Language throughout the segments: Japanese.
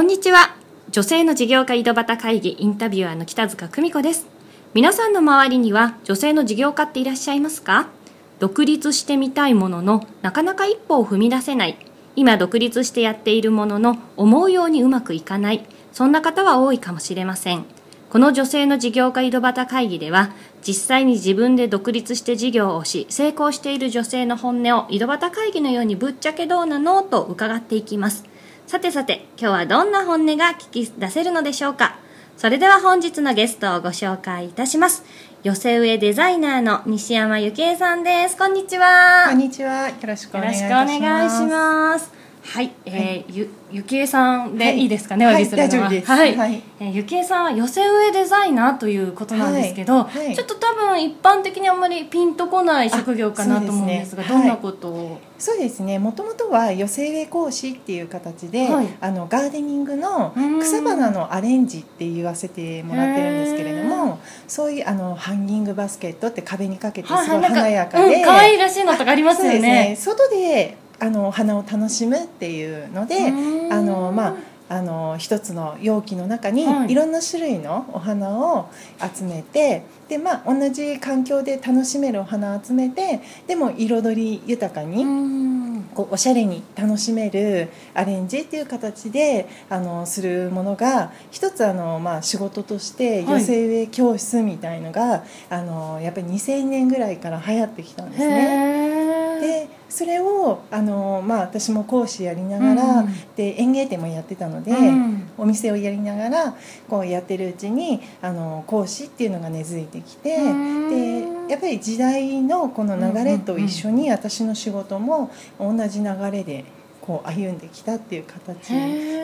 こんにちは。女性の事業家井戸端会議インタビュアーの北塚久美子です。皆さんの周りには女性の事業家っていらっしゃいますか？独立してみたいもののなかなか一歩を踏み出せない。今独立してやっているものの思うようにうまくいかない。そんな方は多いかもしれません。この女性の事業家井戸端会議では実際に自分で独立して事業をし成功している女性の本音を井戸端会議のようにぶっちゃけどうなの？と伺っていきます。さてさて、今日はどんな本音が聞き出せるのでしょうか？それでは本日のゲストをご紹介いたします。寄せ植えデザイナーの西山ゆきえさんです。こんにちは。こんにちは。よろしくお願いします。はい、えー、ゆゆきえさんでい。いですかね、はい、お呼びするのは、はい、はい、はい、えー、ゆきえさんは寄せ植えデザイナーということなんですけど、はい。はい、ちょっと多分一般的にあんまりピンとこない職業かなと思うんですが、ね、どんなことを、そうですね。もともとは寄せ植え講師っていう形で、あのガーデニングの草花のアレンジって言わせてもらってるんですけれどもそういうあのハンギングバスケットって壁にかけてすごい華やかで、可愛、いらしいのとかありますよね。ね。外であのお花を楽しむっていうのであのまああの一つの容器の中にい。ろんな種類のお花を集めて、でまあ同じ環境で楽しめるお花を集めてでも彩り豊かにこうおしゃれに楽しめるアレンジっていう形であのするものが一つあの、まあ、仕事として寄せ植え教室みたいのが、はい、あのやっぱり2000年ぐらいから流行ってきたんですね。でそれをあの、まあ、私も講師やりながら、うん、で園芸店もやってたので、うん、お店をやりながらこうやってるうちにあの講師っていうのが根付いてきて、でやっぱり時代のこの流れと一緒に私の仕事も同じ流れでこう歩んできたっていう形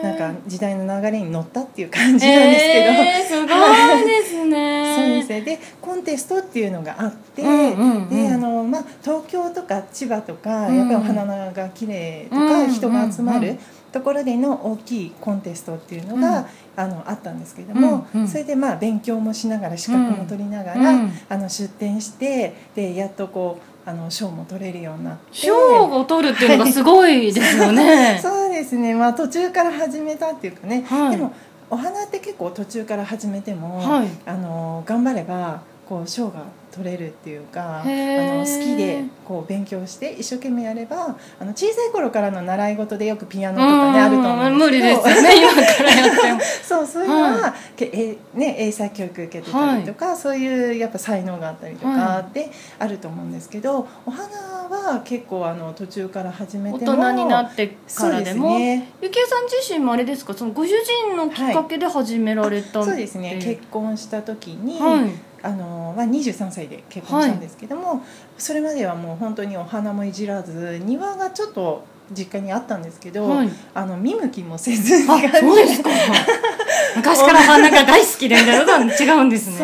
なんか時代の流れに乗ったっていう感じなんですけど、すごいですねそうですねでコンテストっていうのがあって、であの、まあ、東京とか千葉とか、やっぱりお花が綺麗とか、人が集まる。ところでの大きいコンテストっていうのが、うん、あのあったんですけれども、うんうん、それでまあ勉強もしながら資格も取りながら、うん、あの出展してでやっとこうあの賞も取れるようになって。賞を取るっていうのがすごいですよね。そうですね。まあ途中から始めたっていうかね、はい、でもお花って結構途中から始めても、はい、あの頑張ればこう賞が取れるっていうかあの好きでこう勉強して一生懸命やればあの小さい頃からの習い事でよくピアノとかねあると思うんですけど。無理ですよね今からやっても。そうそういうのは、はい、えね、英才教育受けてたりとか、はい、そういうやっぱ才能があったりとかであると思うんですけど、お花は結構あの途中から始めても大人になってからでもね、ゆきえさん自身もあれですか？そのご主人のきっかけで始められた、はい、そうですね。結婚した時に、はいあの、まあ、23歳で結婚したんですけども、はい、それまではもう本当にお花もいじらず庭がちょっと実家にあったんですけど、はい、あの見向きもせずあそうですか。昔から花が大好きでみたいなの違うんですね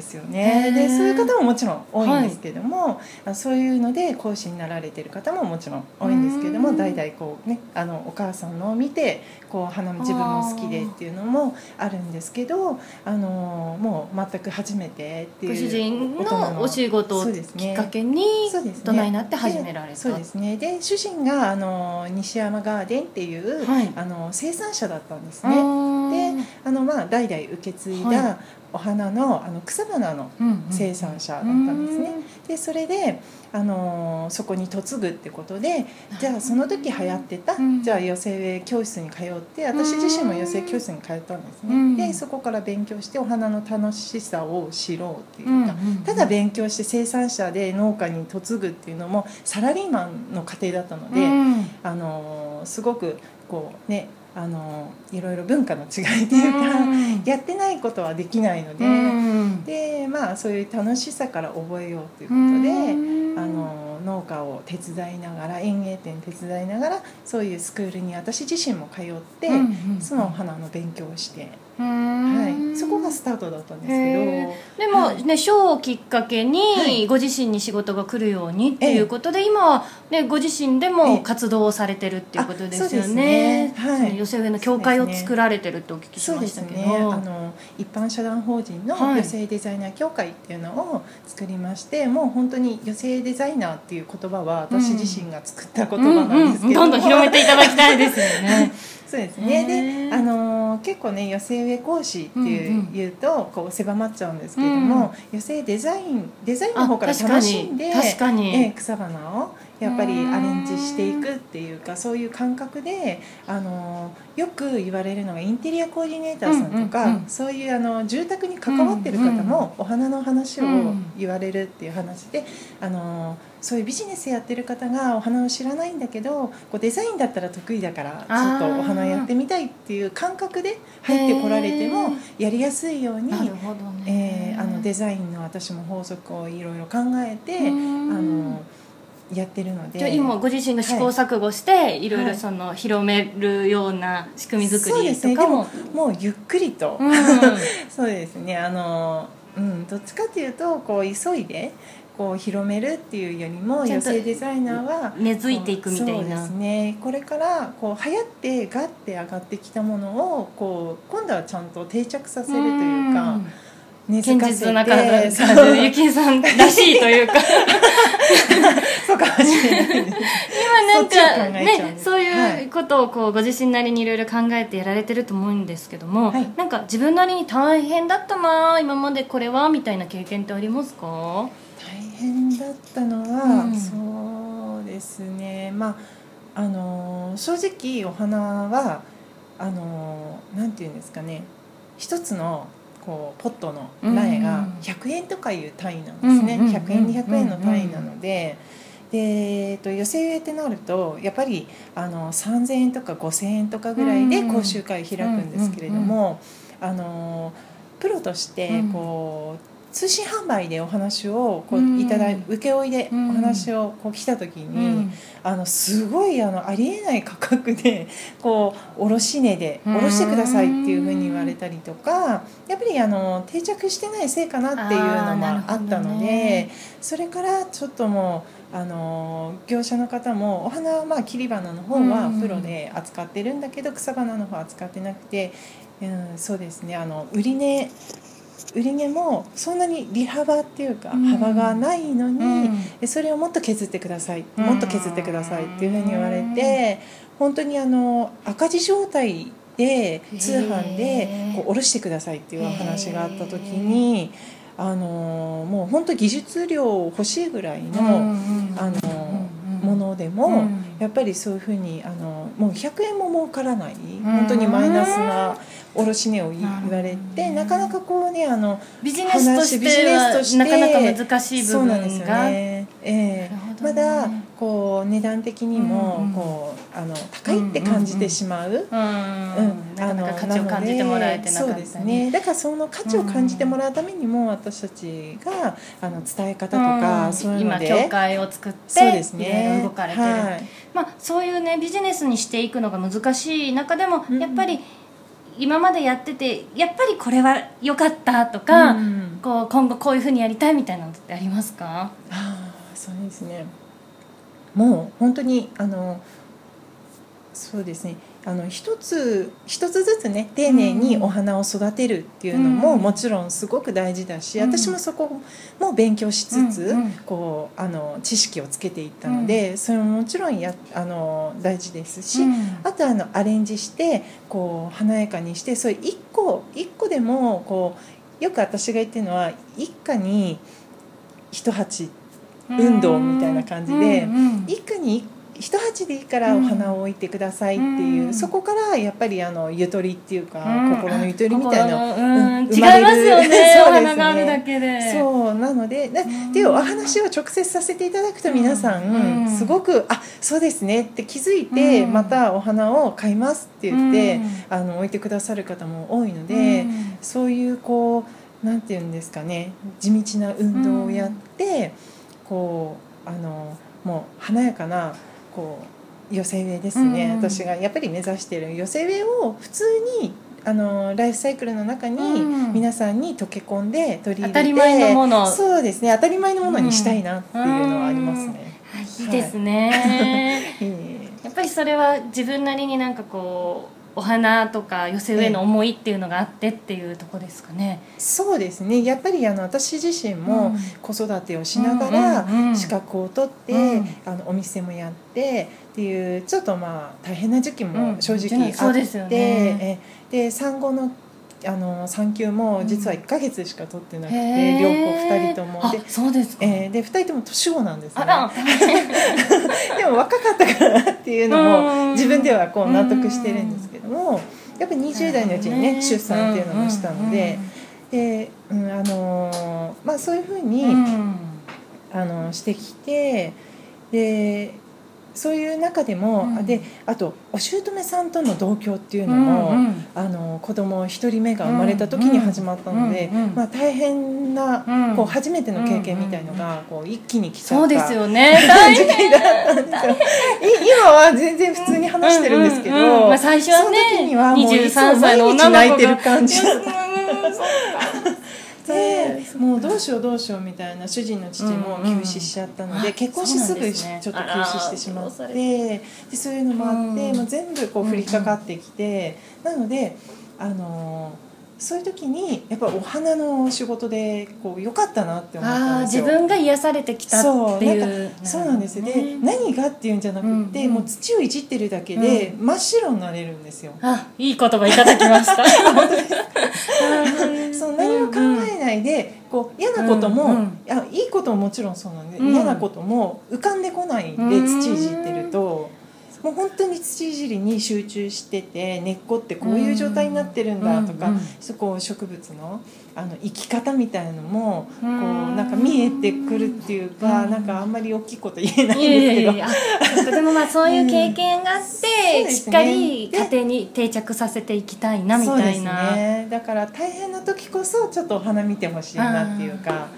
ですよね。でそういう方ももちろん多いんですけども、はい、そういうので講師になられてる方ももちろん多いんですけども代々こうねあのお母さんのを見てこう花自分も好きでっていうのもあるんですけどあのもう全く初めてっていうご主人のお仕事をきっかけに大人になって始められた？そうですね。で主人があの西山ガーデンっていう、はい、あの生産者だったんですね。であのまあ代々受け継いだお花のあの草花の生産者だったんですね。でそれであのそこに嫁ぐってことでじゃあその時流行ってた、じゃあ寄せ植え教室に通って私自身も寄せ教室に通ったんですね。でそこから勉強してお花の楽しさを知ろうっていうか、ただ勉強して生産者で農家に嫁ぐっていうのもサラリーマンの家庭だったので、あのすごくこうねあのいろいろ文化の違いっていうか、うん、やってないことはできないので、うん、でまあそういう楽しさから覚えようということで、うん、あの農家を手伝いながら園芸店手伝いながらそういうスクールに私自身も通って、そのお花の勉強をして。はい。そこがスタートだったんですけど。でもね賞、はい、をきっかけにご自身に仕事が来るようにっていうことで、今は、ね、ご自身でも活動をされてるっていうことですよね,、ね。はい、寄せ植えの協会を作られてるってお聞きしましたけど、ね、あの一般社団法人の寄せデザイナー協会っていうのを作りまして、はい、もう本当に寄せデザイナーっていう言葉は私自身が作った言葉なんですけど、うんうんうん、どんどん広めていただきたいですよね。そうですね。であの結構ね寄せ植え講師っていう,、言うとこう狭まっちゃうんですけれども、寄せデザインデザインの方から楽しんで確かに、え草花をやっぱりアレンジしていくっていうかそういう感覚であのよく言われるのがインテリアコーディネーターさんとか、うんうんうん、そういうあの住宅に関わってる方もお花の話を言われるっていう話であのそういうビジネスやってる方がお花を知らないんだけどこうデザインだったら得意だからちょっとお花やってみたいっていう感覚で入ってこられてもやりやすいように、えー、あのデザインの私も法則をいろいろ考えてあの。やってるので。今ご自身が試行錯誤して、はい、いろいろその広めるような仕組み作りとかも、ね、ももうゆっくりと、うん、そうですね。あの、うん、どっちかというとこう急いでこう広めるっていうよりも女性デザイナーは根付いていくみたいな。そうですね。これからこう流行ってガッて上がってきたものをこう今度はちゃんと定着させるというか。う現実な感じ ゆきさんらしいというか そうかもしれない今なんかねそういうことをこうご自身なりにいろいろ考えてやられてると思うんですけども、はい、なんか自分なりに大変だったな今までこれはみたいな経験ってありますか？大変だったのは、うん、そうですね。まああの正直お花はあのなんていうんですかね。一つのこうポットの苗が100円とかいう単位なんですね、100円200円の単位なので。でえっと、寄せ植えってなるとやっぱりあの3,000円とか5,000円とかぐらいで講習会開くんですけれども、あのプロとしてこう、通信販売でお話をこういただい請負でお話をこう来た時に、あのすごいあのありえない価格でこう卸値で卸してくださいっていうふうに言われたりとかやっぱりあの定着してないせいかなっていうのもあったので、それからちょっともうあの業者の方もお花はまあ切り花の方はプロで扱ってるんだけど草花の方は扱ってなくて、うん、そうですね。あの売値売り値もそんなに利幅っていうか幅がないのに、うん、それをもっと削ってください。もっと削ってくださいっていうふうに言われて本当にあの赤字状態で通販でこう卸してくださいっていう話があった時に。あのもう本当技術量欲しいぐらいの、あのものでも、やっぱりそういうふうにあのもう100円も儲からない本当にマイナスな卸値を言われてなかなかこうねあのビジネスとしてはなかなか難しい部分が。そうなんですよね、えー、まだこう値段的にもこうあの高いって感じてしまう、うんなかなか価値を感じてもらえてなかった、ね、そうですね。だからその価値を感じてもらうためにも私たちがあの伝え方とか、そういうので。今協会を作ってそうですね。動かれてる、はい、まあ、そういうねビジネスにしていくのが難しい中でもやっぱり、今までやっててやっぱりこれは良かったとか、うん、こう今後こういうふうにやりたいみたいなのってありますか？あそうですねもう本当にあのそうですね。あの一つ一つずつね丁寧にお花を育てるっていうのももちろんすごく大事だし、うん、私もそこも勉強しつつ、うん、こうあの知識をつけていったので、うん、それももちろんやあの大事ですし、あとあのアレンジしてこう華やかにしてそれ一個一個でもこうよく私が言ってるのは一家に一鉢運動みたいな感じで、一家に一一鉢でいいからお花を置いてくださいっていう、うん、そこからやっぱりあのゆとりっていうか、うん、心のゆとりみたいな、うん、違いますよね。そうですね。そうなのででっていうお話を直接させていただくと皆さん、すごくあそうですねって気づいて、またお花を買いますって言って、あの置いてくださる方も多いので、そういうこうなんていうんですかね地道な運動をやって、こうあのもう華やかなこう寄せ植えですね、うん、私がやっぱり目指している寄せ植えを普通にあのライフサイクルの中にうん皆さんに溶け込んで取り入れて、当たり前のもの。そうですね当たり前のものにしたいなっていうのはありますね。あいいですね、い。えい。えやっぱりそれは自分なりになんかこうお花とか寄せ植えの思いっていうのがあってっていうとこですかね。そうですね。やっぱりあの私自身うもん。子育てをしながらうんうんうん。資格を取って、うん。あのお店もやってっていうちょっとまあ大変な時期うん。も正直あって、そうですよね。産後のあの産休も実は1か月しか取ってなくて、へー。両子2人とも。あで,、そうですか。えーで2人とも年子なんですね。でも若かったからなっていうのうん。も自分ではこう納得してるんですけどもやっぱ20代のうちにね出産っていうのもしたので。で、うんあのーまあ、そういうふうに、うん。うんあのしてきてでそういう中でも、うん。あであとお姑さんとの同居っていうのも、うんうんあの子供一人目が生まれた時に始まったので、うんうんまあ、大変な、うん。こう初めての経験みたいのが、こう一気に来ちゃったそうですよね。大時期だったんですよい今は全然普通に話してるんですけど、うんうんうんまあ最初はねその時にはもういつも23歳の女の子が泣いてる感じもうどうしようどうしようみたいな主人の父も休止しちゃったので、結婚してすぐちょっと休止してしまってでそういうのもあって、うん。もう全部こう降りかかってきて、なのであのーそういう時にやっぱお花の仕事でこう良かったなって思った。自分が癒されてきたってそういうかそうなんですよ、でね何がっていうんじゃなくって、もう土をいじってるだけで真っ白になれるんですよ、あいい言葉いただきました。そう何も考でこう嫌なことも、うんうん。あいいことももちろんそうなんで、うん。嫌なことも浮かんでこないんで、うん。土いじってるともう本当に土いじりに集中してて根っこってこういう状態になってるんだとか、うんうんそこ植物のあの生き方みたいのもこううんなんか見えてくるっていうか、うん。なんかあんまり大きいこと言えないんですけど。でもまあそういう経験があって、ね。しっかり家庭に定着させていきたいなみたいな、ね。だから大変な時こそちょっとお花見てほしいなっていうか、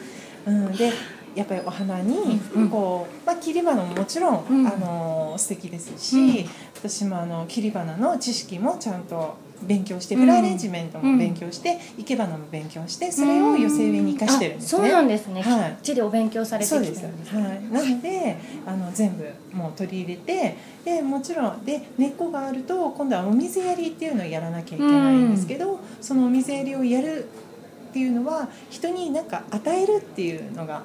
うん、でやっぱりお花にこう、まあ、切り花ももちろん、うん。あの素敵ですし、うん。私もあの切り花の知識もちゃんと勉強して、うんフラワーアレンジメントも勉強して、生け花も勉強してそれを寄せ植えに生かしてる。んですね。あそうなんですね、はい。きっちりお勉強されてきてるそうです、んです。はい、なのであの全部もう取り入れてでもちろんで根っこがあると今度はお水やりっていうのをやらなきゃいけないんですけど、そのお水やりをやるっていうのは人に何か与えるっていうのが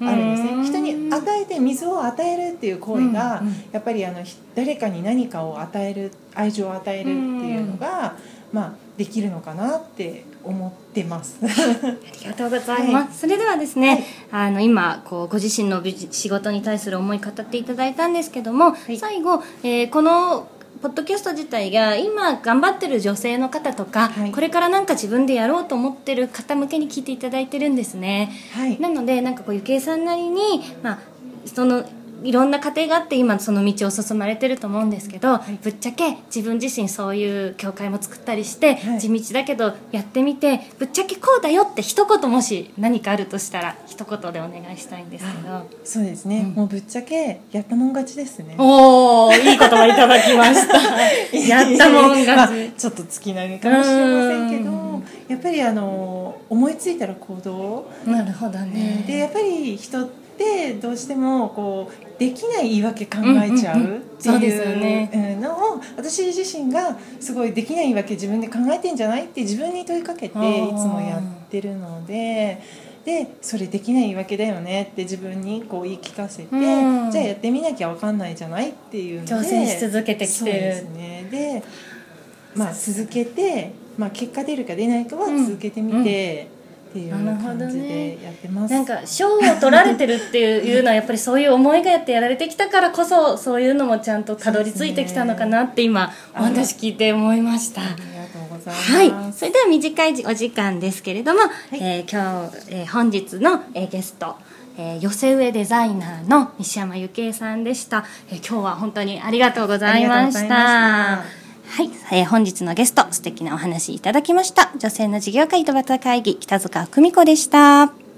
あるんですうんね。人に与えて水を与えるっていう行為が、やっぱりあのひ誰かに何かを与える愛情を与えるっていうのが、まあ、できるのかなって思ってます。ありがとうございます、それではですね、あの今こうご自身の仕事に対する思い語っていただいたんですけども、い。最後、えーこのポッドキャスト自体が今頑張ってる女性の方とか、はいこれからなんか自分でやろうと思ってる方向けに聞いていただいてるんですね。はいなのでなんかこうゆきえさんなりに、まあ、そのいろんな家庭があって今その道を進まれてると思うんですけど、い。ぶっちゃけ自分自身そういう教会も作ったりして、はい。地道だけどやってみてぶっちゃけこうだよって一言もし何かあるとしたら一言でお願いしたいんですけど。そうですね、うん。もうぶっちゃけやったもん勝ちですね。おおいい言葉いただきました。やったもんまあ勝ち、ちょっと月並みかもしれませんけうん。どやっぱりあの思いついたら行動、なるほどね。でやっぱり人ってどうしてもこうできない言い訳考えちゃうっていうのを私自身がすごいできない言い訳自分で考えてんじゃない？って自分に問いかけていつもやってるので。でそれできない言い訳だよね？って自分にこう言い聞かせて、うん。じゃあやってみなきゃ分かんないじゃない？っていうので挑戦し続けてきてる。そうですね。でまあ続けて、まあ、結果出るか出ないかはうん続けてみて、っていうなるほど感じねでやってます、なんか賞を取られてるっていうのはやっぱりそういう思いがやってやられてきたからこそそういうのもちゃんとたどり着いてきたのかなって今お話聞いて思いました。ありがとうございます、はい、それでは短いお時間ですけれども、えー今日、えー本日の、えーゲスト、えー寄せ植えデザイナーの西山由紀恵さんでした、えー今日は本当にありがとうございましたはい、えー本日のゲスト素敵なお話いただきました。女性の事業家井戸端会議北塚久美子でした。